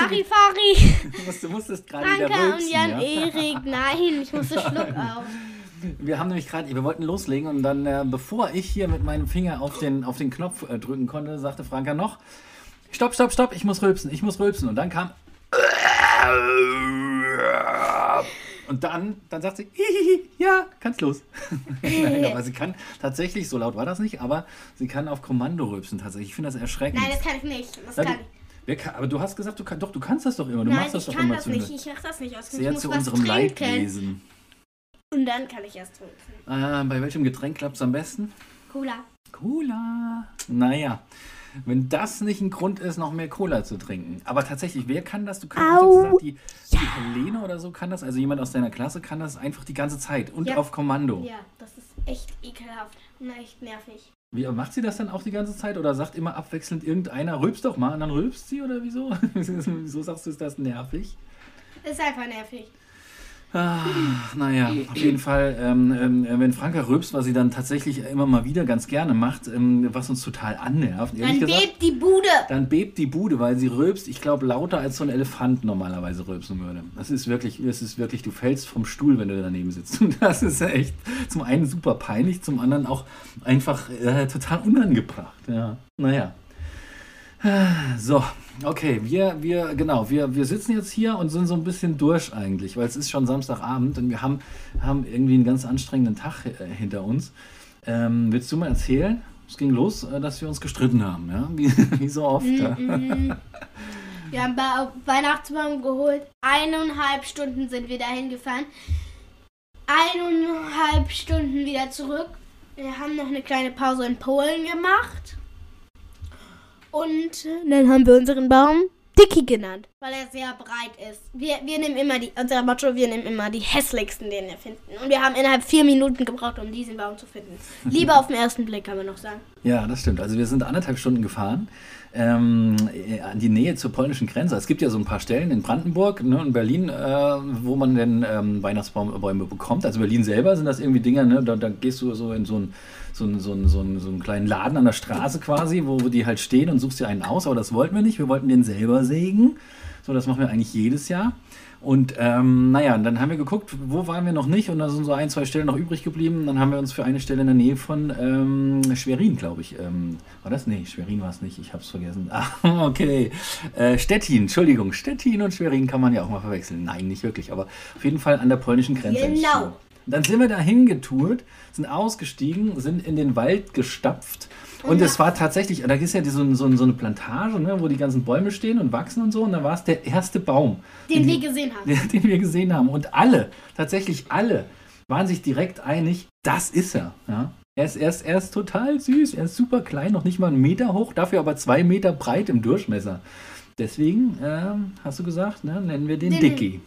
Larifari, Du, musst, du musstest gerade wieder Franka und rülpsen, Jan ja? Erik. Nein, ich musste Schluck auf. Wir haben nämlich gerade, wir wollten loslegen und dann, äh, bevor ich hier mit meinem Finger auf den, auf den Knopf äh, drücken konnte, sagte Franka noch, stopp, stopp, stopp, ich muss rülpsen, ich muss rülpsen. Und dann kam... Und dann, dann sagt sie, ja, kann's los. Nein, aber sie kann tatsächlich, so laut war das nicht, aber sie kann auf Kommando rülpsen tatsächlich. Ich finde das erschreckend. Nein, das kann ich nicht. Das kann ich. Kann, aber du hast gesagt, du kann, doch, du kannst das doch immer. Du Nein, machst das ich doch kann immer das zu, nicht. Ich mach das nicht. Ich sehr zu unserem trinken. Leidwesen. Und dann kann ich erst rülpsen. Äh, bei welchem Getränk klappt es am besten? Cola. Cola. Naja, wenn das nicht ein Grund ist, noch mehr Cola zu trinken. Aber tatsächlich, wer kann das? Du kannst gesagt, die, die Helene oder so kann das, also jemand aus deiner Klasse kann das einfach die ganze Zeit und Ja. auf Kommando. Ja, das ist echt ekelhaft und echt nervig. Wie macht sie das dann auch die ganze Zeit oder sagt immer abwechselnd irgendeiner, rülpst doch mal und dann rülpst sie oder wieso? wieso sagst du, ist das nervig? Ist einfach nervig. Ah, naja, auf jeden Fall, ähm, ähm, wenn Franka rülpst, was sie dann tatsächlich immer mal wieder ganz gerne macht, ähm, was uns total annervt, ehrlich Dann gesagt, bebt die Bude. dann bebt die Bude, weil sie rülpst, ich glaube, lauter als so ein Elefant normalerweise rülpsen würde. Das ist wirklich, das ist wirklich, du fällst vom Stuhl, wenn du daneben sitzt. Und das ist echt zum einen super peinlich, zum anderen auch einfach äh, total unangebracht. Ja, naja. So, okay, wir, wir, genau, wir, wir sitzen jetzt hier und sind so ein bisschen durch eigentlich, weil es ist schon Samstagabend und wir haben, haben irgendwie einen ganz anstrengenden Tag äh, hinter uns. Ähm, willst du mal erzählen? Es ging los, äh, dass wir uns gestritten haben, ja? Wie, wie so oft. ja. Mhm. Wir haben ba Weihnachtsbaum geholt. Eineinhalb Stunden sind wir dahin gefahren. Eineinhalb Stunden wieder zurück. Wir haben noch eine kleine Pause in Polen gemacht. Und äh, dann haben wir unseren Baum Dicky genannt, weil er sehr breit ist. Wir, wir nehmen immer die, unser Motto, wir nehmen immer die hässlichsten, den wir finden. Und wir haben innerhalb vier Minuten gebraucht, um diesen Baum zu finden. Lieber auf den ersten Blick, kann man noch sagen. Ja, das stimmt. Also wir sind anderthalb Stunden gefahren ähm, äh, an die Nähe zur polnischen Grenze. Es gibt ja so ein paar Stellen in Brandenburg ne, und Berlin, äh, wo man denn ähm, Weihnachtsbäume bekommt. Also Berlin selber sind das irgendwie Dinger, ne? da, da gehst du so in so einen so einen- so einen- so einen- so einen kleinen Laden an der Straße quasi, wo, die halt stehen und suchst dir einen aus, aber das wollten wir nicht. Wir wollten den selber sägen. So, das machen wir eigentlich jedes Jahr. Und ähm, naja, dann haben wir geguckt, wo waren wir noch nicht und da sind so ein, zwei Stellen noch übrig geblieben. Dann haben wir uns für eine Stelle in der Nähe von ähm, Schwerin, glaube ich. Ähm, war das? Nee, Schwerin war es nicht, ich habe es vergessen. Ah, okay. Äh, Stettin, Entschuldigung, Stettin und Schwerin kann man ja auch mal verwechseln. Nein, nicht wirklich, aber auf jeden Fall an der polnischen Grenze. Genau. Dann sind wir da hingetourt, sind ausgestiegen, sind in den Wald gestapft. Und es war tatsächlich, da ist ja so, so, so eine Plantage, ne, wo die ganzen Bäume stehen und wachsen und so. Und da war es der erste Baum, Den die- wir gesehen haben. den, den wir gesehen haben. Und alle, tatsächlich alle, waren sich direkt einig, das ist er. Ja? Er, ist, er, ist, er ist total süß, er ist super klein, noch nicht mal einen Meter hoch, dafür aber zwei Meter breit im Durchmesser. Deswegen, ähm, hast du gesagt, ne, nennen wir den Den- Dicky.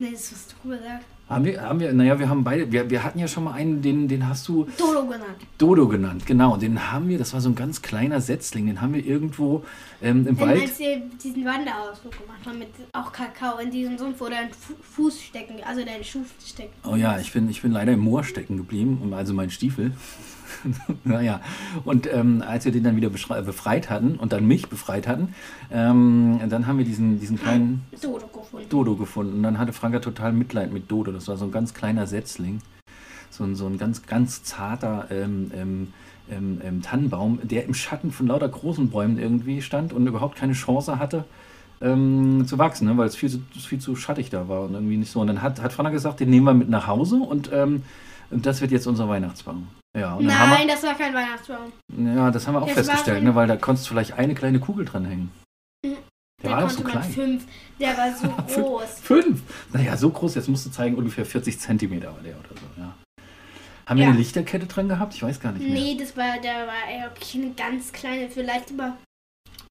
Nee, das hast du gesagt. Haben wir, haben wir, naja, wir haben beide, wir, wir hatten ja schon mal einen, den, den hast du Dodo genannt. Dodo genannt, genau. Den haben wir, das war so ein ganz kleiner Setzling, den haben wir irgendwo ähm, im Wenn Wald. als wir diesen Wanderausflug gemacht haben mit auch Kakao in diesem Sumpf, wo dein Fu Fuß stecken, also dein Schuh steckt. Oh ja, ich bin, ich bin leider im Moor stecken geblieben, also mein Stiefel. naja, und ähm, als wir den dann wieder befreit hatten und dann mich befreit hatten, ähm, dann haben wir diesen, diesen kleinen Dodo gefunden. Dodo gefunden. Und dann hatte Franka total Mitleid mit Dodo. Das war so ein ganz kleiner Setzling. So ein, so ein ganz, ganz zarter ähm, ähm, ähm, ähm, Tannenbaum, der im Schatten von lauter großen Bäumen irgendwie stand und überhaupt keine Chance hatte ähm, zu wachsen, ne? weil es viel, zu- viel zu schattig da war und irgendwie nicht so. Und dann hat, hat Franka gesagt, den nehmen wir mit nach Hause und ähm, das wird jetzt unser Weihnachtsbaum. Ja, und dann Nein, das war kein Weihnachtsbaum. wir, ja, das haben wir auch Das festgestellt, ne? weil da konntest du vielleicht eine kleine Kugel dranhängen. Mhm. Der Da war doch so klein. fünf. Der war so groß. Fünf? Naja, so groß, jetzt musst du zeigen, ungefähr 40 Zentimeter war der oder so, ja. Haben wir Ja. eine Lichterkette dran gehabt? Ich weiß gar nicht mehr. Nee, das war, der war wirklich eine ganz kleine, vielleicht aber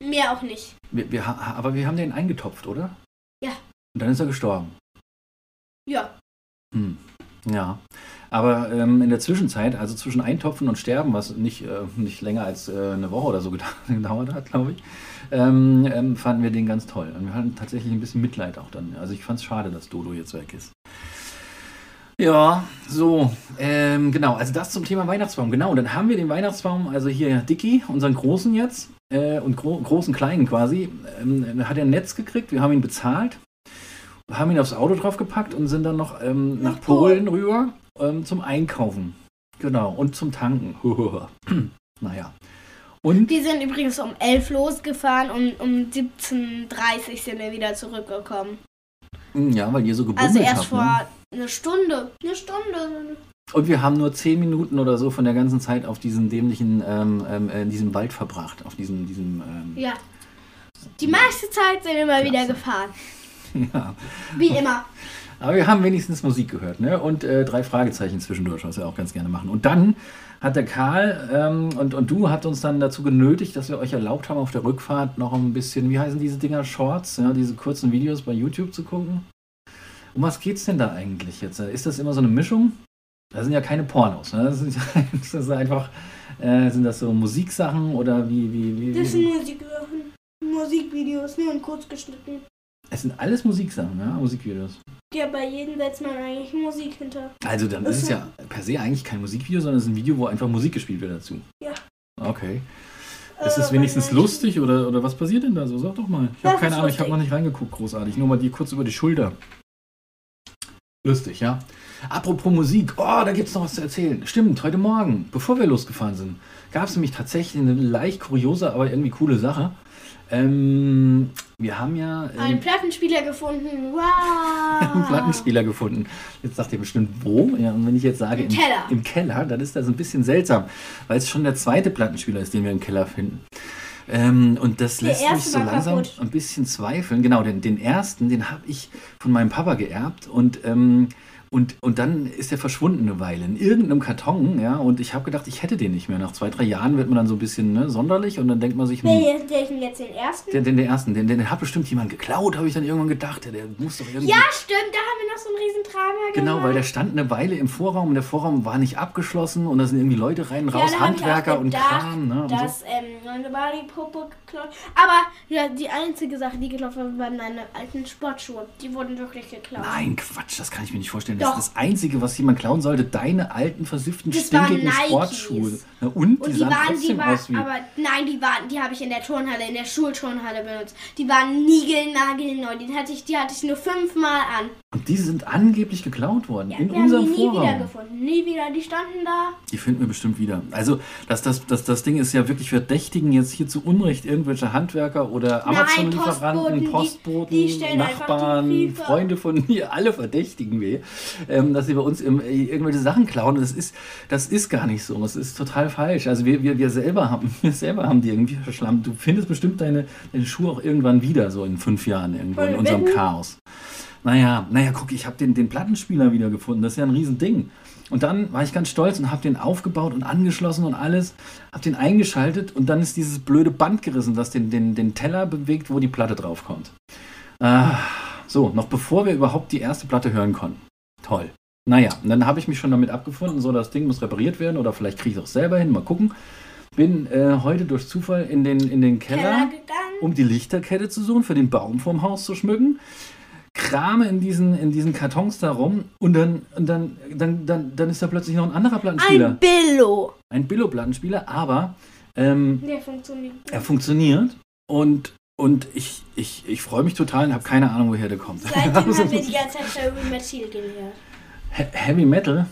mehr auch nicht. Wir, wir, aber wir haben den eingetopft, oder? Ja. Und dann ist er gestorben. Ja. Hm. Ja. Aber ähm, in der Zwischenzeit, also zwischen Eintopfen und Sterben, was nicht, äh, nicht länger als äh, eine Woche oder so gedau- gedauert hat, glaube ich, ähm, ähm, fanden wir den ganz toll. Und wir hatten tatsächlich ein bisschen Mitleid auch dann. Also ich fand es schade, dass Dodo jetzt weg ist. Ja, so, ähm, genau, also das zum Thema Weihnachtsbaum. Genau, dann haben wir den Weihnachtsbaum, also hier Dicky, unseren Großen jetzt, äh, und gro großen Kleinen quasi, ähm, hat er ein Netz gekriegt, wir haben ihn bezahlt, haben ihn aufs Auto draufgepackt und sind dann noch ähm, nach Polen rüber ähm, zum Einkaufen. Genau, und zum Tanken. naja. Und Wir sind übrigens um 11 losgefahren und um 17.30 sind wir wieder zurückgekommen. ja, weil ihr so gebummelt Also erst habt. vor Ne? einer Stunde. Eine Stunde. Und wir haben nur 10 Minuten oder so von der ganzen Zeit auf diesen dämlichen, ähm, ähm, äh, in diesem Wald verbracht. Auf diesem, diesem, ähm, Ja. Die meiste Zeit sind wir wieder Klasse. gefahren. ja. Wie immer. Aber wir haben wenigstens Musik gehört, ne? Und äh, drei Fragezeichen zwischendurch, was wir auch ganz gerne machen. Und dann hat der Karl ähm, und, und du habt uns dann dazu genötigt, dass wir euch erlaubt haben, auf der Rückfahrt noch ein bisschen, wie heißen diese Dinger, Shorts, ja, diese kurzen Videos bei YouTube zu gucken. Um was geht's denn da eigentlich jetzt? Ist das immer so eine Mischung? Das sind ja keine Pornos, ne? Das, ist, das ist einfach, äh, sind das so Musiksachen oder wie, wie, wie, Das sind Musiksachen. Musikvideos, nur in kurz geschnitten. Es sind alles Musiksachen, ja, Musikvideos. Ja, bei jedem setzt man eigentlich Musik hinter. Also dann ist es ja per se eigentlich kein Musikvideo, sondern es ist ein Video, wo einfach Musik gespielt wird dazu. Ja. Okay. Ist es Äh, wenigstens lustig oder, oder was passiert denn da so? Sag doch mal. Ich habe keine Ahnung, ich habe noch nicht reingeguckt, großartig. Nur mal die kurz über die Schulter. Lustig, ja. Apropos Musik, oh, da gibt es noch was zu erzählen. Stimmt, heute Morgen, bevor wir losgefahren sind, gab es nämlich tatsächlich eine leicht kuriose, aber irgendwie coole Sache. Ähm, wir haben ja ähm, Einen Plattenspieler gefunden. Wow. einen Plattenspieler gefunden. Jetzt sagt ihr bestimmt, wo? Ja, und wenn ich jetzt sage Im Keller. im Keller, dann ist das ein bisschen seltsam, weil es schon der zweite Plattenspieler ist, den wir im Keller finden. Ähm, und das Der lässt mich so langsam kaputt. ein bisschen zweifeln. Genau, den, den ersten, den habe ich von meinem Papa geerbt und ähm, und, und dann ist er verschwunden eine Weile in irgendeinem Karton, ja, und ich habe gedacht, ich hätte den nicht mehr. Nach zwei, drei Jahren wird man dann so ein bisschen ne, sonderlich und dann denkt man sich, hm, ich jetzt den ersten? den, den, den ersten, den, den hat bestimmt jemand geklaut, habe ich dann irgendwann gedacht, der, der muss doch irgendwie... Ja, stimmt, da haben wir noch so ein riesen Drama Genau, gemacht. weil der stand eine Weile im Vorraum und der Vorraum war nicht abgeschlossen und da sind irgendwie Leute rein, raus, ja, Handwerker und Kram. Ne, und so. dass, ähm, meine war die Puppe geklaut. Aber ja, die einzige Sache, die geklaut wurde, waren meine alten Sportschuhe. Die wurden wirklich geklaut. Nein, Quatsch, das kann ich mir nicht vorstellen. Doch. Das ist das Einzige, was jemand klauen sollte, deine alten, versifften, Das stinkigen. Sportschuhe. Na, und? Und Die die, sahen waren, die trotzdem waren, aus wie... aber nein, die waren, die habe ich in der Turnhalle, in der Schulturnhalle benutzt. Die waren niegelnagelneu. Die hatte ich, die hatte ich nur fünfmal an. Und die sind angeblich geklaut worden. Ja, in wir haben unserem die nie Vorraum. wieder gefunden. Nie wieder. Die standen da. Die finden wir bestimmt wieder. Also, das, das, das, das Ding ist ja wirklich verdächtigen jetzt hier zu Unrecht irgendwelche Handwerker oder Amazon-Lieferanten, Postboten, die- Postboten, die die Nachbarn. Freunde von mir, alle verdächtigen wir, ähm, dass sie bei uns im, äh, irgendwelche Sachen klauen. Das ist, das ist gar nicht so. Das ist total falsch. Also wir, wir, wir selber haben, wir selber haben die irgendwie verschlammt. Du findest bestimmt deine, deine Schuhe auch irgendwann wieder, so in fünf Jahren irgendwo in unserem? Chaos. Naja, naja, guck, ich habe den, den Plattenspieler wieder gefunden. Das ist ja ein Riesending. Und dann war ich ganz stolz und habe den aufgebaut und angeschlossen und alles, habe den eingeschaltet und dann ist dieses blöde Band gerissen, das den, den, den Teller bewegt, wo die Platte draufkommt. Ah, so, noch bevor wir überhaupt die erste Platte hören konnten. Toll. Naja, und dann habe ich mich schon damit abgefunden, so das Ding muss repariert werden oder vielleicht kriege ich es auch selber hin, mal gucken. Bin äh, heute durch Zufall in den, in den Keller, Keller um die Lichterkette zu suchen, für den Baum vorm Haus zu schmücken. Krame in diesen, in diesen Kartons da rum und dann, und dann, dann, dann, dann ist da plötzlich noch ein anderer Plattenspieler. Ein Billo. Ein Billo-Plattenspieler, aber ähm, Der funktioniert. er funktioniert und, und ich, ich, ich freue mich total und habe keine Ahnung, woher der kommt. Seitdem haben wir die ganze Zeit Heavy Metal gehört. He- Heavy Metal?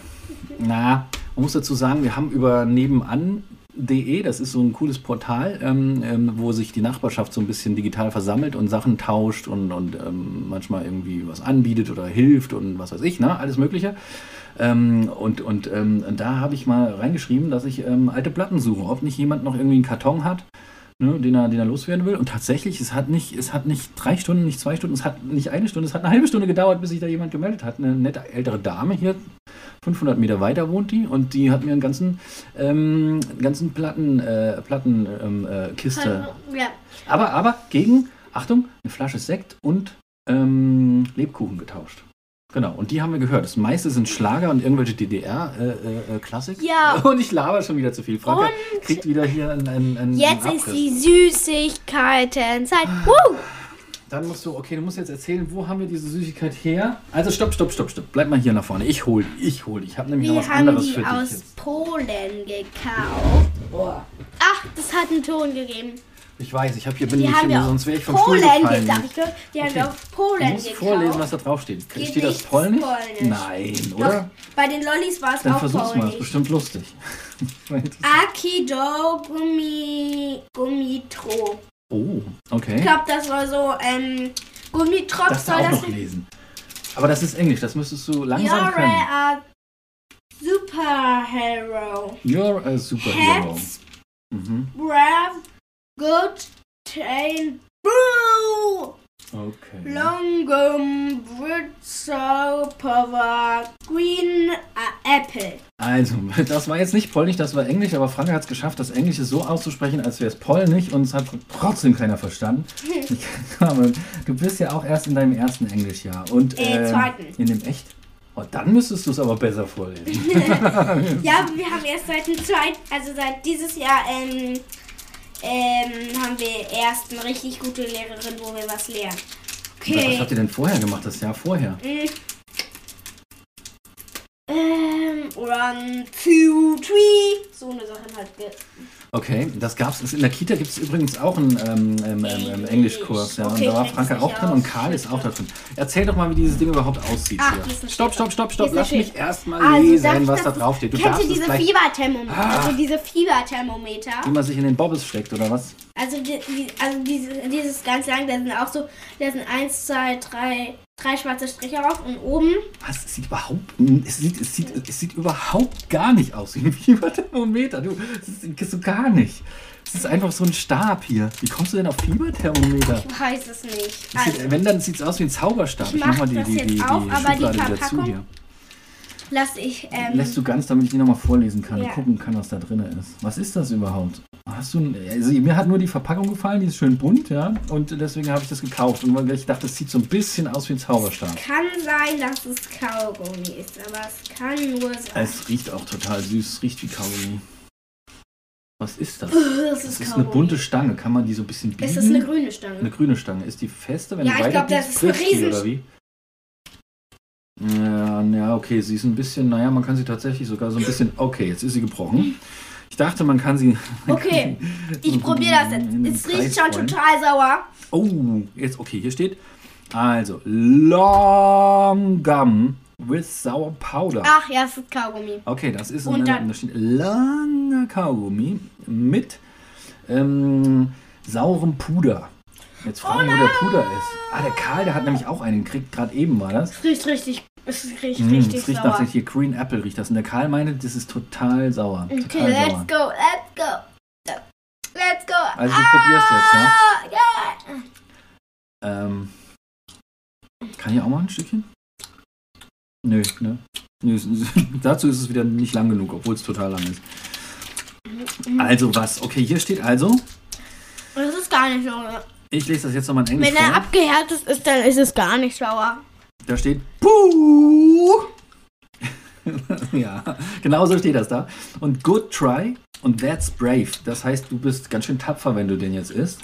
Na, man muss dazu sagen, wir haben über nebenan.de, das ist so ein cooles Portal, ähm, ähm, wo sich die Nachbarschaft so ein bisschen digital versammelt und Sachen tauscht und, und ähm, manchmal irgendwie was anbietet oder hilft und was weiß ich, ne? alles Mögliche. Ähm, und und ähm, da habe ich mal reingeschrieben, dass ich ähm, alte Platten suche, ob nicht jemand noch irgendwie einen Karton hat, ne, den, er, den er loswerden will. Und tatsächlich, es hat, nicht, es hat nicht drei Stunden, nicht zwei Stunden, es hat nicht eine Stunde, es hat eine halbe Stunde gedauert, bis sich da jemand gemeldet hat. Eine nette ältere Dame hier, 500 Meter weiter wohnt die und die hat mir einen ganzen, ähm, ganzen Platten, äh, Platten ähm, äh. Ja. Aber, aber gegen, Achtung, eine Flasche Sekt und ähm, Lebkuchen getauscht. Genau, und die haben wir gehört. Das meiste sind Schlager und irgendwelche DDR-Klassik. Ja. Und ich laber schon wieder zu viel. Franka Und kriegt wieder hier einen, einen, einen Jetzt einen ist die Süßigkeitenzeit. Woo! Dann musst du, okay, du musst jetzt erzählen, wo haben wir diese Süßigkeit her? Also stopp, stopp, stopp, stopp. Bleib mal hier nach vorne. Ich hol die, ich hol die. Ich habe nämlich noch Wir was haben anderes die für dich aus jetzt. Polen gekauft. Ach, das hat einen Ton gegeben. Ich weiß, ich habe hier bin Die ich haben hier, wir sonst wäre ich vom Polen Stuhl gefallen. Hab ich gehört? Die haben Okay. wir auf Du Polen musst gekauft. vorlesen, was da drauf steht. Steht das Polnisch? Polnisch. Nein, Doch, oder? bei den Lollis war es Dann auch versuch's mal, ist Polnisch. bestimmt lustig. Akido Gummi, Gummitro. oh, Ich okay. glaube, das war so, ähm, Gummitrop Das soll auch das noch lesen. Aber das ist Englisch, das müsstest du langsam You're können. a superhero. You're a superhero. Hats, Mhm. brave, good, train, blue. Okay. Longum, Britzo, Power, Green, äh, Apple. Also, das war jetzt nicht Polnisch, das war Englisch, aber Frank hat es geschafft, das Englische so auszusprechen, als wäre es Polnisch und es hat trotzdem keiner verstanden. Du bist ja auch erst in deinem ersten Englischjahr. Und, Äh, ähm, zweiten. In dem echt? Oh, dann müsstest du es aber besser vorlesen. Ja, wir haben erst seit dem zweiten, also seit dieses Jahr, ähm, ähm, haben wir erst eine richtig gute Lehrerin, wo wir was lernen. Was Okay. habt ihr denn vorher gemacht, das Jahr vorher? Mm. One, two, three. So eine Sache halt. Okay, das gab's. In der Kita gibt es übrigens auch einen ähm, ähm, ähm, ähm, Englischkurs. Ja, Okay, und da war Franka auch drin und aus. Karl ist auch da drin. Erzähl doch mal, wie dieses Ding überhaupt aussieht. Ach, hier. Stopp, stopp, stopp, stopp. Lass mich erstmal Also, darf lesen, was da drauf steht. Du Kennst du es diese Fieberthermometer? Ah. Also diese Fieberthermometer. wie man sich in den Bobbes steckt, oder was? Also, die, die, also diese, dieses ganz lang, da sind auch so, da sind eins, zwei, drei, drei schwarze Striche drauf und oben. Was? Es sieht überhaupt, es sieht, es sieht, es sieht überhaupt gar nicht aus wie ein Fieberthermometer. Du, das ist so gar nicht. Es ist einfach so ein Stab hier. Wie kommst du denn auf Fieberthermometer? Ich weiß es nicht. Das sieht, Also, wenn, dann sieht es aus wie ein Zauberstab. Ich mach mal die, das die, die, die auf, aber die Verpackung- hier. lass ich, ähm, Lässt du ganz, damit ich die nochmal vorlesen kann und Ja. gucken kann, was da drin ist. Was ist das überhaupt? Hast du, also mir hat nur die Verpackung gefallen, die ist schön bunt, ja, und deswegen habe ich das gekauft. Und weil ich dachte, es sieht so ein bisschen aus wie ein Zauberstab. kann sein, dass es Kaugummi ist, aber es kann nur sein. Es riecht auch total süß, es riecht wie Kaugummi. Was ist das? Das Das ist ist eine bunte Stange. Kann man die so ein bisschen biegen? Es ist eine grüne Stange. Eine grüne Stange. Ist die feste, wenn Ja, du ich weiter glaub, das ist eine bricht die, Riesen- oder wie? Ja, ja, okay, sie ist ein bisschen, naja, man kann sie tatsächlich sogar so ein bisschen, okay, jetzt ist sie gebrochen. Ich dachte, man kann sie... Okay, ich probiere das jetzt. Es riecht schon total sauer. Oh, jetzt, okay, hier steht, also, Long Gum with Sour Powder. Ach ja, es ist Kaugummi. Okay, das ist Und dann- da steht langer Kaugummi mit ähm, saurem Puder. Jetzt fragen, wo der Puder ist. Ah, der Karl, der hat nämlich auch einen gekriegt. Gerade eben war das. Es riecht richtig, es riecht Mm, richtig das riecht nach sauer. hier Green Apple riecht das. Und der Karl meinte, das ist total sauer. Okay, total let's sauer. go, let's go. Let's go. Also du probierst jetzt, ja? Ah, ja. Ähm, kann ich auch mal ein Stückchen? Nö, ne? Nö, es- es- dazu ist es wieder nicht lang genug, obwohl es total lang ist. Also was? Okay, hier steht also, Das ist gar nicht sauer. ich lese das jetzt nochmal in Englisch Wenn er vor. abgehärtet ist, dann ist es gar nicht sauer. Da steht Puh. ja, genau so steht das da. Und good try und that's brave. Das heißt, du bist ganz schön tapfer, wenn du den jetzt isst.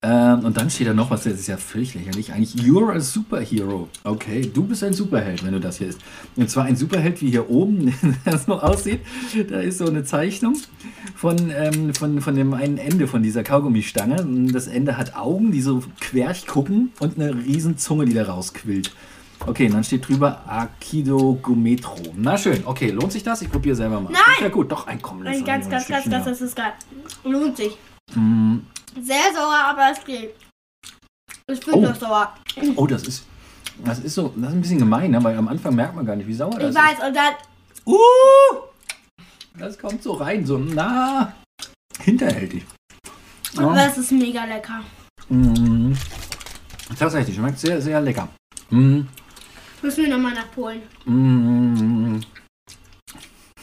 Ähm, und dann steht da noch was, das ist ja völlig lächerlich. Eigentlich, you're a superhero. Okay, du bist ein Superheld, wenn du das hier isst. Und zwar ein Superheld, wie hier oben das noch aussieht. Da ist so eine Zeichnung von, ähm, von, von dem einen Ende von dieser Kaugummistange. Das Ende hat Augen, die so querch gucken und eine riesen Zunge, die da rausquillt. Okay, und dann steht drüber Akido Gumetro. Na schön, okay, lohnt sich das? Ich probiere selber mal. Nein! Ja gut, doch, ein komm, Ein ganz, ganz, ganz, ganz, das ist geil. Lohnt sich. Mm, Sehr sauer, aber es geht. Ich finde Oh. das sauer. Oh, das ist, das ist so, das ist ein bisschen gemein, ne? weil am Anfang merkt man gar nicht, wie sauer das Ich weiß, und dann, ist. Uh, das kommt so rein, so na, hinterhältig. Ja. das ist mega lecker. Mm, tatsächlich, schmeckt sehr, sehr lecker. Mm, Müssen wir nochmal nach Polen. mm,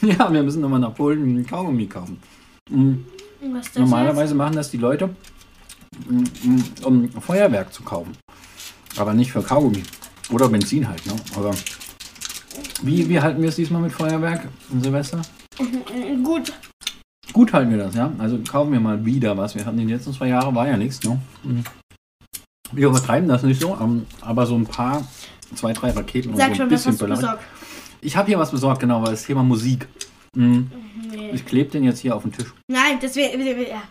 ja, wir müssen nochmal nach Polen Kaugummi kaufen. Mm. Was Normalerweise machen das die Leute, mm, mm, um Feuerwerk zu kaufen. Aber nicht für Kaugummi. Oder Benzin halt, ne? Aber wie, wie halten wir es diesmal mit Feuerwerk und Silvester? jetzt? Gut. Gut halten wir das, ja? Also kaufen wir mal wieder was. Wir hatten die letzten zwei Jahre, war ja nichts, ne? Mhm. Wir übertreiben das nicht so, ähm, aber so ein paar, zwei, drei Raketen und Sag so ein schon, was bisschen hast du besorgt? Ich habe hier was besorgt, genau, weil das Thema Musik. Mhm. Nee. Ich klebe den jetzt hier auf den Tisch. Nein, das wäre. Ja.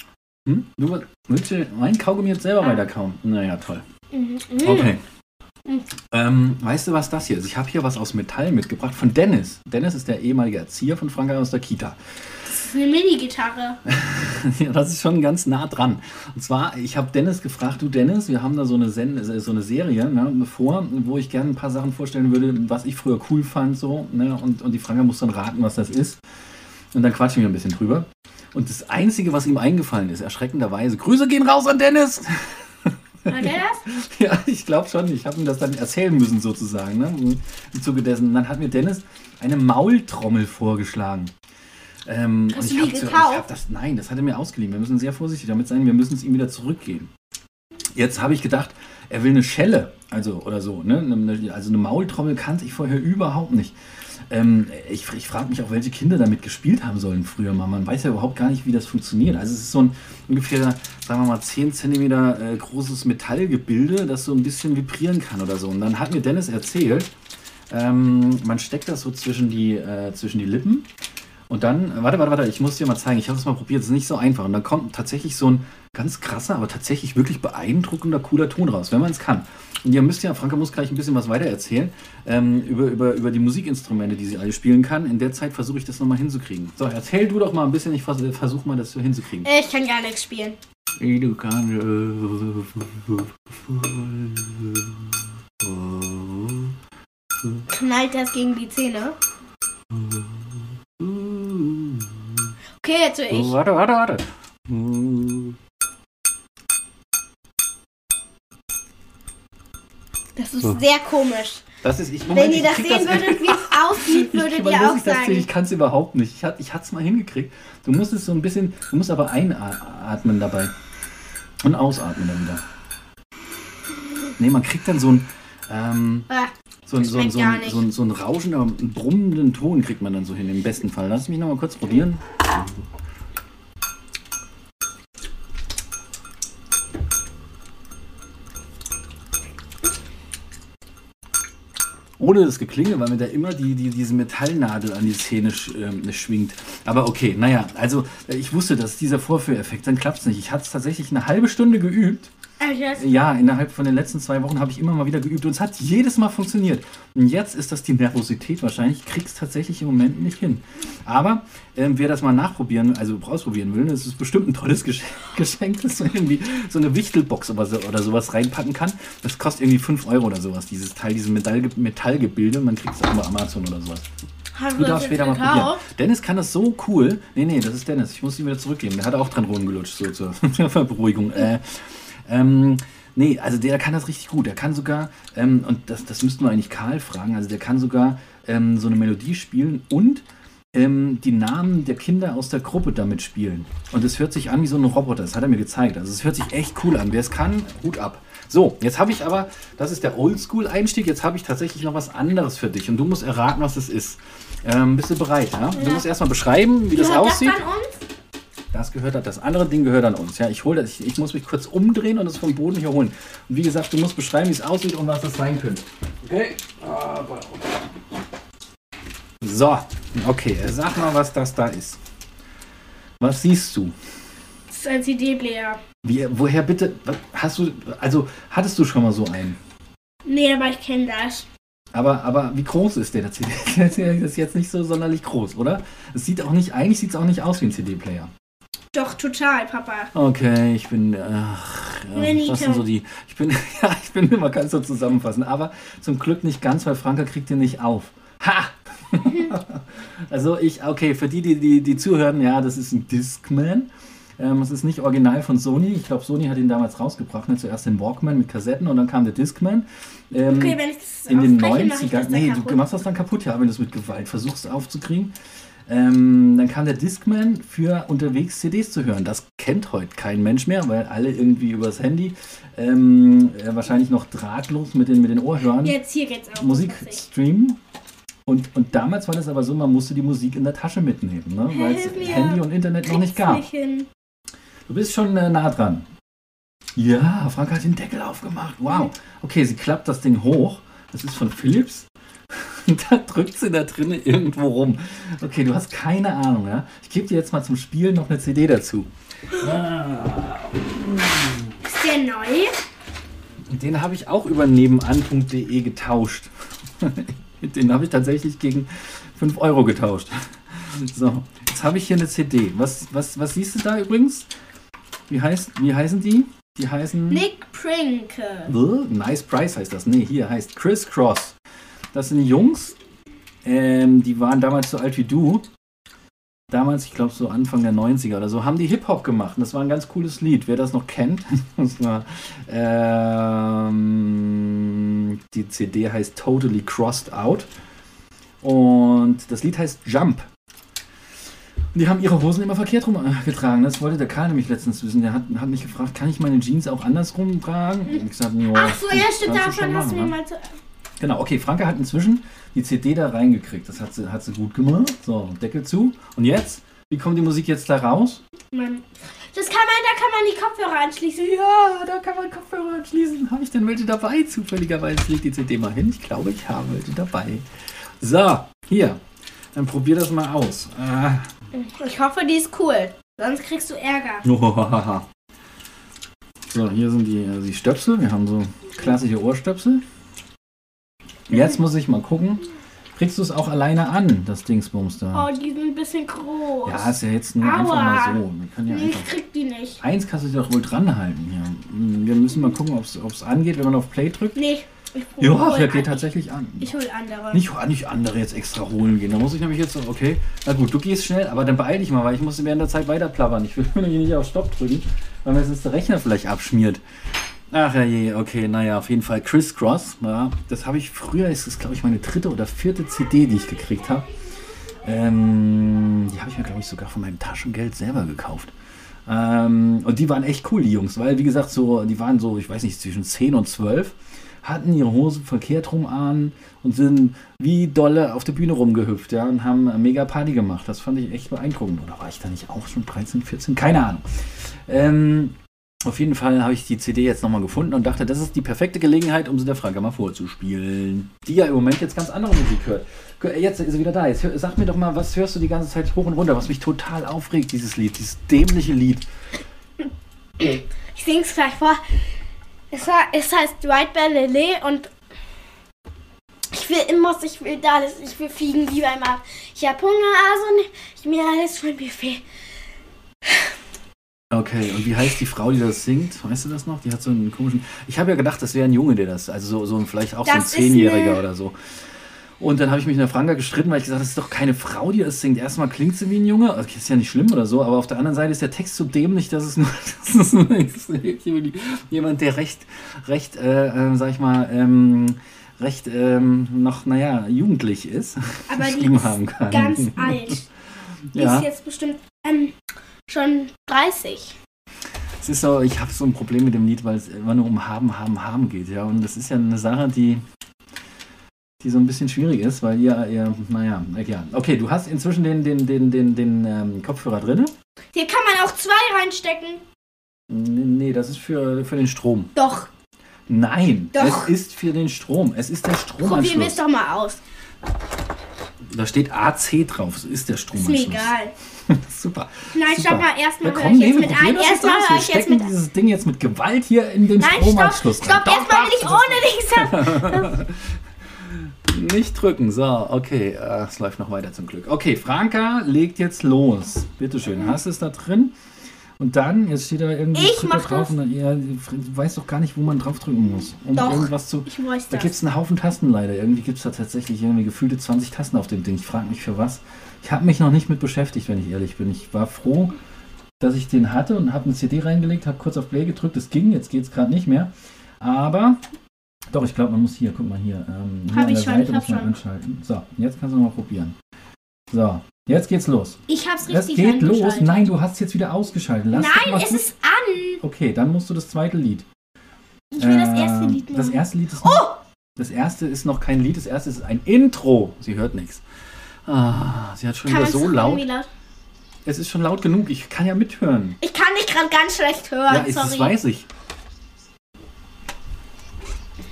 Hm? Du willst du mein Kaugummi jetzt selber Ah. weiterkauen? Naja, toll. Mhm. Okay. Mhm. Ähm, weißt du, was das hier ist? Ich habe hier was aus Metall mitgebracht von Dennis. Dennis ist der ehemalige Erzieher von Frank aus der Kita. Das ist eine Mini-Gitarre. Ja, das ist schon ganz nah dran. Und zwar, ich habe Dennis gefragt, du Dennis, wir haben da so eine, Sen so eine Serie ne, vor, wo ich gerne ein paar Sachen vorstellen würde, was ich früher cool fand. So, ne, und, und die Franka muss dann raten, was das ist. Und dann quatschen wir ein bisschen drüber. Und das Einzige, was ihm eingefallen ist, erschreckenderweise, Grüße gehen raus an Dennis! War der das? Ja, ich glaube schon. Ich habe ihm das dann erzählen müssen, sozusagen. Ne? Im Zuge dessen. Und dann hat mir Dennis eine Maultrommel vorgeschlagen. Ähm, Hast und du ich die so- gekauft? Ich hab das, nein, das hat er mir ausgeliehen. Wir müssen sehr vorsichtig damit sein. Wir müssen es ihm wieder zurückgeben. Jetzt habe ich gedacht, er will eine Schelle, also oder so. Ne? Also eine Maultrommel kannte ich vorher überhaupt nicht. Ähm, ich ich frage mich auch, welche Kinder damit gespielt haben sollen früher mal. Man weiß ja überhaupt gar nicht, wie das funktioniert. Also es ist so ein ungefähr, sagen wir mal, 10 cm äh, großes Metallgebilde, das so ein bisschen vibrieren kann oder so. Und dann hat mir Dennis erzählt, ähm, man steckt das so zwischen die, äh, zwischen die Lippen und dann, warte, warte, warte, ich muss dir mal zeigen, ich habe es mal probiert, es ist nicht so einfach. Und dann kommt tatsächlich so ein ganz krasser, aber tatsächlich wirklich beeindruckender, cooler Ton raus, wenn man es kann. Und ihr müsst ja, Franka muss gleich ein bisschen was weiter erzählen ähm, über, über, über die Musikinstrumente, die sie alle spielen kann. In der Zeit versuche ich das nochmal hinzukriegen. So, erzähl du doch mal ein bisschen, ich vers versuche mal das so hinzukriegen. Ich kann gar nichts spielen. Wie du kannst. Knallt das gegen die Zähne? Jetzt ich. Warte, warte, warte. Das ist So. sehr komisch. Das ist, ich, Wenn ihr ich das sehen würdet, wie es aussieht, Ich, würdet man ihr auch das sehen, ich sagen. kann es überhaupt nicht. Ich, hat, ich hatte es mal hingekriegt. Du musst es so ein bisschen, du musst aber einatmen dabei. Und ausatmen dann wieder. Nee, man kriegt dann so ein, ähm, Ah, so, ein, so, ein, so, ein, so, ein, so ein rauschender, einen brummenden Ton kriegt man dann so hin, im besten Fall. Lass mich noch mal kurz probieren. Ohne das Geklinge, weil mir da immer die, die, diese Metallnadel an die Zähne sch, ähm, schwingt. Aber okay, naja, also äh, ich wusste, dass dieser Vorführeffekt, dann klappt es nicht. Ich hatte es tatsächlich eine halbe Stunde geübt. Ja, innerhalb von den letzten zwei Wochen habe ich immer mal wieder geübt und es hat jedes Mal funktioniert. Und jetzt ist das die Nervosität wahrscheinlich. Ich krieg's tatsächlich im Moment nicht hin. Aber ähm, wer das mal nachprobieren, also ausprobieren will, das ist bestimmt ein tolles Gesch- Geschenk, dass man irgendwie so eine Wichtelbox oder, so, oder sowas reinpacken kann. Das kostet irgendwie 5 Euro oder sowas, dieses Teil, dieses Metall, Metallgebilde. Man kriegt es auch bei Amazon oder sowas. hast Du darfst später mal probieren. Dennis kann das so cool. Nee, nee, das ist Dennis. Ich muss ihn wieder zurückgeben. Der hat auch dran rumgelutscht, so zur Beruhigung. Äh, ähm, nee, also der kann das richtig gut. Der kann sogar, ähm, und das, das müssten wir eigentlich Karl fragen, also der kann sogar ähm, so eine Melodie spielen und ähm, die Namen der Kinder aus der Gruppe damit spielen. Und es hört sich an wie so ein Roboter. Das hat er mir gezeigt. Also es hört sich echt cool an. Wer es kann, Hut ab. So, jetzt habe ich aber, das ist der Oldschool-Einstieg, jetzt habe ich tatsächlich noch was anderes für dich und du musst erraten, was es ist. Ähm, bist du bereit? Ja? Du Ja. musst erstmal beschreiben, wie das Gehört aussieht. das an uns? Das gehört, das andere Ding gehört an uns. Ja, ich hole das, ich, ich muss mich kurz umdrehen und es vom Boden hier holen. Und wie gesagt, du musst beschreiben, wie es aussieht und was das sein könnte. Okay. So, okay, sag mal, was das da ist. Was siehst du? Das ist ein CD-Player. Wie, woher bitte? Hast du, also hattest du schon mal so einen? Nee, aber ich kenne das. Aber, aber wie groß ist der? Das ist jetzt nicht so sonderlich groß, oder? Es sieht auch nicht, eigentlich sieht es auch nicht aus wie ein CD-Player. Doch, total, Papa. Okay, ich bin. Ach, ja, was sind so die. Ich bin. Ja, ich bin immer ganz so zusammenfassen. Aber zum Glück nicht ganz, weil Franka kriegt den nicht auf. Ha! also ich, okay, für die, die, die, die zuhören, ja, das ist ein Discman. Ähm, es ist nicht original von Sony. Ich glaube, Sony hat ihn damals rausgebracht. Ne? Zuerst den Walkman mit Kassetten und dann kam der Discman. Ähm, Okay, wenn ich das in den aufbreche, mach ich 90ern. das dann Nee, kaputt. du machst das dann kaputt, ja, wenn du es mit Gewalt versuchst aufzukriegen. Ähm, dann kam der Discman für unterwegs CDs zu hören. Das kennt heute kein Mensch mehr, weil alle irgendwie übers Handy ähm, äh, wahrscheinlich noch drahtlos mit den, mit den Ohrhörern Jetzt hier geht's auch. Musik streamen. Und, und damals war das aber so, man musste die Musik in der Tasche mitnehmen, ne? weil es mir. Handy und Internet noch nicht Krieg's gab. nicht hin. Du bist schon äh, nah dran. Ja, Frank hat den Deckel aufgemacht. Wow. Okay, sie klappt das Ding hoch. Das ist von Philips. Und da drückt sie da drinnen irgendwo rum. Okay, du hast keine Ahnung, ja? Ich gebe dir jetzt mal zum Spielen noch eine CD dazu. Ist der neu? Den habe ich auch über nebenan.de getauscht. Den habe ich tatsächlich gegen 5 Euro getauscht. So, jetzt habe ich hier eine CD. Was, was, was siehst du da übrigens? Wie, heißt, wie heißen die? Die heißen. Nick Prinke. Äh, Nice Price heißt das. Nee, hier heißt Chris Cross. Das sind Jungs, ähm, die waren damals so alt wie du. Damals, ich glaube so Anfang der 90er oder so, haben die Hip-Hop gemacht. Und das war ein ganz cooles Lied. Wer das noch kennt, das war, ähm, die CD heißt Totally Crossed Out. Und das Lied heißt Jump. Und die haben ihre Hosen immer verkehrt rum getragen. Das wollte der Karl nämlich letztens wissen. Der hat, hat mich gefragt, kann ich meine Jeans auch andersrum tragen? Und ich gesagt, ja, Ach so, ja, stimmt, davon hast du mir ne? mal zu. Genau, okay, Franke hat inzwischen die CD da reingekriegt. Das hat sie, hat sie gut gemacht. So, Deckel zu. Und jetzt? Wie kommt die Musik jetzt da raus? Das kann man, da kann man die Kopfhörer anschließen. Ja, da kann man Kopfhörer anschließen. Habe ich denn welche dabei? Zufälligerweise Ich leg die CD mal hin. Ich glaube, ich habe welche dabei. So, hier. Dann probier das mal aus. Ah. Ich hoffe, die ist cool. Sonst kriegst du Ärger. So, hier sind die, äh, die Stöpsel. Wir haben so klassische Ohrstöpsel. Jetzt muss ich mal gucken. Kriegst du es auch alleine an, das Dingsbums da? Oh, die sind ein bisschen groß. Ja, ist ja jetzt nur Aua. einfach mal so. Wir können ja Nee, ich krieg die nicht. Eins kannst du dir doch wohl dran halten hier. Wir müssen mal gucken, ob es angeht, wenn man auf Play drückt. Nee, ich Ja, der geht an- tatsächlich an. Ich hol andere. Nicht, nicht andere jetzt extra holen gehen. Da muss ich nämlich jetzt so, okay. Na gut, du gehst schnell, aber dann beeil dich mal, weil ich muss während der Zeit weiter plappern. Ich will nämlich nicht auf Stopp drücken, weil mir sonst der Rechner vielleicht abschmiert. Ach ja, je, okay, naja, auf jeden Fall Criss Cross. Ja, das habe ich früher, ist das glaube ich meine dritte oder vierte CD, die ich gekriegt habe. Ähm, die habe ich mir, glaube ich, sogar von meinem Taschengeld selber gekauft. Ähm, und die waren echt cool, die Jungs, weil, wie gesagt, so, die waren so, ich weiß nicht, zwischen 10 und 12, hatten ihre Hose verkehrt rum an und sind wie dolle auf der Bühne rumgehüpft, ja, und haben mega Party gemacht. Das fand ich echt beeindruckend. Oder war ich da nicht auch schon 13, 14? Keine Ahnung. Ähm, auf jeden Fall habe ich die CD jetzt nochmal gefunden und dachte, das ist die perfekte Gelegenheit, um sie der Franka mal vorzuspielen. Die ja im Moment jetzt ganz andere Musik hört. Jetzt ist sie wieder da. Jetzt hör, sag mir doch mal, was hörst du die ganze Zeit hoch und runter, was mich total aufregt, dieses Lied, dieses dämliche Lied. Ich sing's gleich vor. Es, heißt White Ballet und ich will immer, ich will alles, ich will fliegen wie beim Ab. Ich hab Hunger, also nicht, ich mir alles von Buffet. Okay, und wie heißt die Frau, die das singt? Weißt du das noch? Die hat so einen komischen. Ich habe ja gedacht, das wäre ein Junge, der das, also so, so ein- vielleicht auch Das so ein Zehnjähriger eine- oder so. Und dann habe ich mich in der Franka gestritten, weil ich gesagt habe, das ist doch keine Frau, die das singt. Erstmal klingt sie wie ein Junge, okay, ist ja nicht schlimm oder so, aber auf der anderen Seite ist der Text so dämlich, dass es nur, dass es jemand, der recht, recht, äh, äh, sag ich mal, ähm, recht ähm, noch, naja, jugendlich ist, Aber die ist haben kann. ganz alt. Die Ja. ist jetzt bestimmt ähm, schon 30. Es ist so, ich habe so ein Problem mit dem Lied, weil es immer nur um haben, haben, haben geht, ja. Und das ist ja eine Sache, die, die so ein bisschen schwierig ist, weil ihr, ihr naja, egal. Okay, du hast inzwischen den, den, den, den, den ähm, Kopfhörer drin. Hier kann man auch zwei reinstecken. Nee, nee, das ist für, für den Strom. Doch, Nein, Doch. es ist für den Strom. Es ist der probieren wir es Stromanschluss. doch mal aus. Da steht AC drauf. Es ist der Ist Stromanschluss. mir egal. Super. Nein, Super. stopp mal, erstmal Ja, höre ich jetzt mit ein. Erstmal höre ich jetzt mit dieses Ding jetzt mit Gewalt hier in den Nein, stopp, Stromanschluss. stopp, Doch, erstmal will ich ohne Dings. Nicht drücken. So, okay. äh, Es läuft noch weiter zum Glück. Okay, Franka legt jetzt los. Bitteschön. Hast du es da drin? Und dann, jetzt steht da irgendwie Ich mach drauf das. und dann, ja, du weißt doch gar nicht, wo man draufdrücken muss. Um Doch. irgendwas zu. Ich weiß Da gibt es einen Haufen Tasten leider. Irgendwie gibt es da tatsächlich irgendwie gefühlte 20 Tasten auf dem Ding. Ich frage mich für was. Ich habe mich noch nicht mit beschäftigt, wenn ich ehrlich bin. Ich war froh, dass ich den hatte und habe eine CD reingelegt, habe kurz auf Play gedrückt. Es ging, jetzt geht es gerade nicht mehr. Aber doch, ich glaube, man muss hier, guck mal hier. Ähm, hier Hab an ich der schon, Seite muss man schon. anschalten. So, jetzt kannst du mal probieren. So, jetzt geht's los. Ich hab's Es richtig geht los. Nein, du hast jetzt wieder ausgeschaltet. Lass Nein, es ist an. Okay, dann musst du das zweite Lied. Ich will das erste Ähm, Lied Das machen. erste Lied ist Oh! noch, Das erste ist noch kein Lied, das erste ist ein Intro. Sie hört nichts. Ah, sie hat schon kann wieder so laut. laut. Es ist schon laut genug. Ich kann ja mithören. Ich kann dich gerade ganz schlecht hören. Ja, ist, das weiß ich.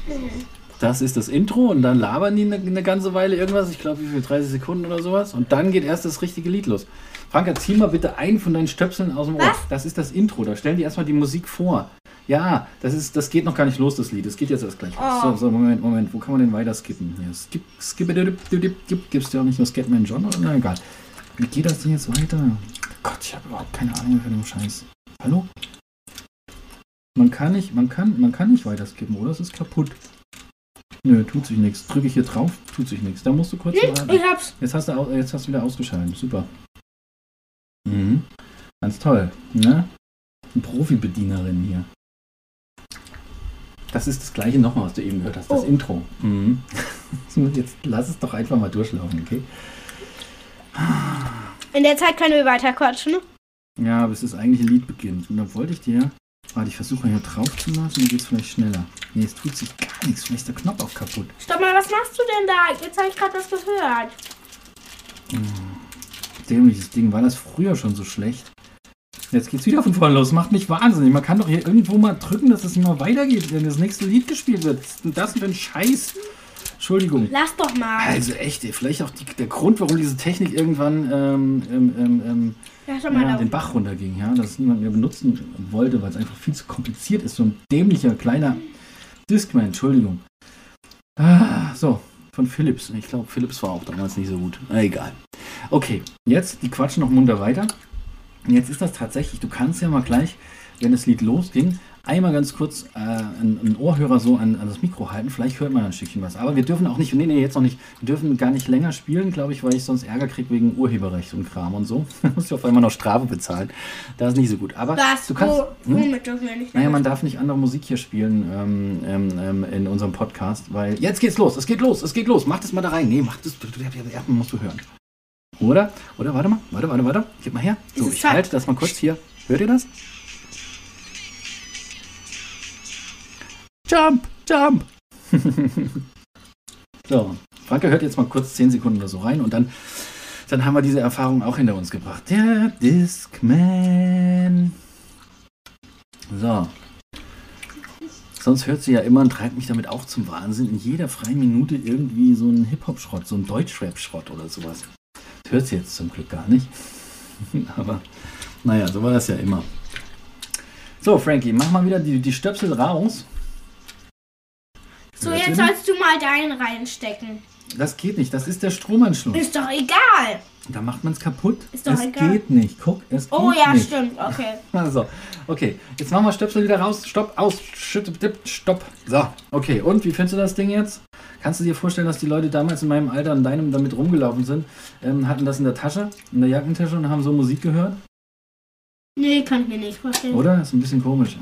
Mhm. Das ist das Intro und dann labern die eine, eine ganze Weile irgendwas. Ich glaube, wie viel? 30 Sekunden oder sowas. Und dann geht erst das richtige Lied los. Franka, zieh mal bitte einen von deinen Stöpseln aus dem Ohr. Was? Das ist das Intro. Da stellen die erstmal die Musik vor. Ja, das, ist, das geht noch gar nicht los, das Lied. Das geht jetzt erst gleich los. Oh. So, so, Moment, Moment. Wo kann man denn weiter skippen? Hier, skip, skip, dip, dip, dip, dip. Gibt's ja auch nicht nur Scatman John? Oder? Na, egal. Wie geht das denn jetzt weiter? Gott, ich habe überhaupt keine Ahnung für den Scheiß. Hallo? Man kann nicht, man kann, man kann nicht weiter skippen, oder? Es ist kaputt. Nö, tut sich nichts. Drücke ich hier drauf, tut sich nichts. Da musst du kurz warten. Ich hab's. Jetzt hast du, jetzt hast du wieder ausgeschaltet. Super. Mhm. Ganz toll. Ne? Eine Profi-Bedienerin hier. Das ist das gleiche nochmal, was du eben gehört hast. Das Oh. Intro. Mhm. Jetzt lass es doch einfach mal durchlaufen, okay? In der Zeit können wir weiter quatschen. Ja, bis das eigentliche Lied beginnt. Und dann wollte ich dir. Warte, ich versuche mal hier drauf zu lassen, dann geht es vielleicht schneller. Nee, es tut sich gar nichts. Vielleicht ist der Knopf auch kaputt. Stopp mal, was machst du denn da? Jetzt habe ich gerade was gehört. Dämliches Ding. War das früher schon so schlecht? Jetzt geht's wieder von vorne los. Macht mich wahnsinnig. Man kann doch hier irgendwo mal drücken, dass es immer weitergeht, wenn das nächste Lied gespielt wird. Denn das für ein Scheiß? Entschuldigung. Lass doch mal. Also echt, ey, vielleicht auch die, der Grund, warum diese Technik irgendwann ähm, ähm, ähm, Lass doch mal ja, den Bach runterging, ja, dass es niemand mehr benutzen wollte, weil es einfach viel zu kompliziert ist. So ein dämlicher kleiner Discman, Entschuldigung. Ah, so, von Philips. Ich glaube, Philips war auch damals nicht so gut. Na, egal. Okay, jetzt, die quatschen noch munter weiter. Jetzt ist das tatsächlich, du kannst ja mal gleich, wenn das Lied losging, einmal ganz kurz äh, einen, Ohrhörer so an, an das Mikro halten. Vielleicht hört man ein Stückchen was. Aber wir dürfen auch nicht, nee, nee, jetzt noch nicht, wir dürfen gar nicht länger spielen, glaube ich, weil ich sonst Ärger kriege wegen Urheberrecht und Kram und so. Da muss ich auf einmal noch Strafe bezahlen. Das ist nicht so gut. Aber Was? du kannst. Wo, Hm? dürfen wir nicht Naja, man darf nicht andere Musik hier spielen ähm, ähm, ähm, in unserem Podcast, weil jetzt geht's los, es geht los, es geht los. Mach das mal da rein. Nee, mach das, du, du, du, erstmal musst du hören. Oder? Oder, warte mal, warte, warte, warte. Gib mal her. So, Es ich halte das mal kurz hier. Hört ihr das? Jump, jump. so, Franke hört jetzt mal kurz 10 Sekunden oder so rein und dann, dann haben wir diese Erfahrung auch hinter uns gebracht. Der Discman. So. Sonst hört sie ja immer und treibt mich damit auch zum Wahnsinn. In jeder freien Minute irgendwie so ein Hip-Hop-Schrott, so ein Deutschrap-Schrott oder sowas. Das hört sie jetzt zum Glück gar nicht. Aber naja, so war das ja immer. So, Frankie, mach mal wieder die, die Stöpsel raus. So, jetzt sollst du mal deinen reinstecken. Das geht nicht, das ist der Stromanschluss. Ist doch egal. Da macht man es kaputt. Ist doch es egal. geht nicht. Guck, es geht Oh ja, nicht. stimmt. Okay. Also, okay. Jetzt machen wir Stöpsel wieder raus. Stopp, aus, schütt, dipp, stopp. So, okay. Und wie findest du das Ding jetzt? Kannst du dir vorstellen, dass die Leute damals in meinem Alter an deinem damit rumgelaufen sind, ähm, hatten das in der Tasche, in der Jackentasche und haben so Musik gehört? Nee, kann ich mir nicht vorstellen. Oder? ist ein bisschen komisch.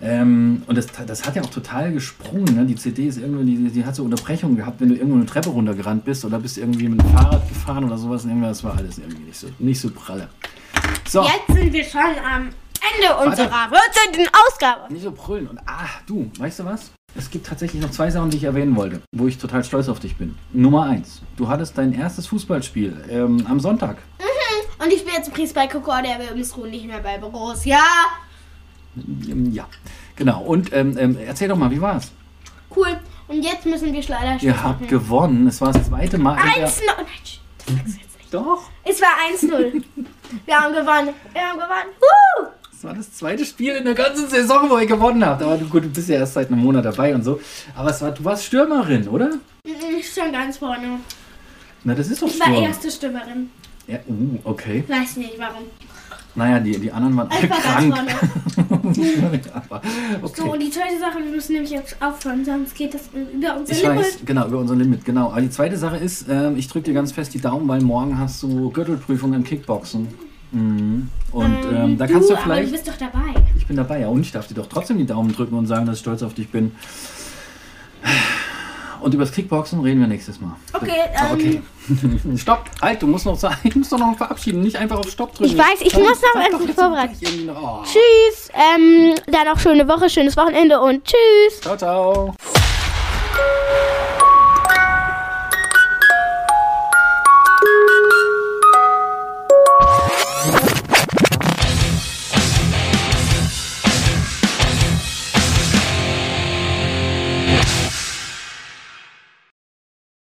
Ähm, und das, das hat ja auch total gesprungen. Ne? Die CD ist irgendwie, die, die hat so Unterbrechungen gehabt, wenn du irgendwo eine Treppe runtergerannt bist oder bist irgendwie mit dem Fahrrad gefahren oder sowas. Und irgendwas war alles irgendwie nicht so, nicht so pralle. So. Jetzt sind wir schon am Ende unserer 14. Ausgabe. Nicht so brüllen. Und ah, du, weißt du was? Es gibt tatsächlich noch zwei Sachen, die ich erwähnen wollte, wo ich total stolz auf dich bin. Nummer eins, du hattest dein erstes Fußballspiel ähm, am Sonntag. Und ich bin jetzt Priest bei Concordia Wilmsruh, nicht mehr bei Borussia. Ähm, Ja, genau. Und ähm, ähm, erzähl doch mal, wie war's? Cool. Und jetzt müssen wir leider Schluss Ihr habt machen. gewonnen. Es war das zweite Mal. in der- 1-0. Nein, sch- das sagst jetzt nicht. Doch, Es war 1-0. wir haben gewonnen. Wir haben gewonnen. Woo! es war das zweite Spiel in der ganzen Saison, wo ihr gewonnen habt. Aber du, gut, du bist ja erst seit einem Monat dabei und so. Aber es war, du warst Stürmerin, oder? Ich stand ganz vorne. Na, das ist doch Ich war Sturm. erste Stimmerin. Ja, uh, okay. Weiß nicht warum. Naja, die, die anderen waren alle krank. Aber, So, okay. und die zweite Sache, wir müssen nämlich jetzt aufhören, sonst geht das über unser Ich Limit. weiß, genau, über unser Limit, genau. Aber die zweite Sache ist, ähm, ich drücke dir ganz fest die Daumen, weil morgen hast du Gürtelprüfung im Kickboxen. Mhm. Und ähm, da kannst du aber vielleicht. du bist doch dabei. Ich bin dabei, ja, und ich darf dir doch trotzdem die Daumen drücken und sagen, dass ich stolz auf dich bin. Und über das Kickboxen reden wir nächstes Mal. Okay, ähm, okay. Stopp! Halt, du musst noch sagen, du musst doch noch verabschieden, nicht einfach auf Stopp drücken. Ich weiß, ich muss noch etwas vorbereiten. Oh. Tschüss. Ähm, dann noch schöne Woche, schönes Wochenende und tschüss. Ciao, ciao.